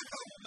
事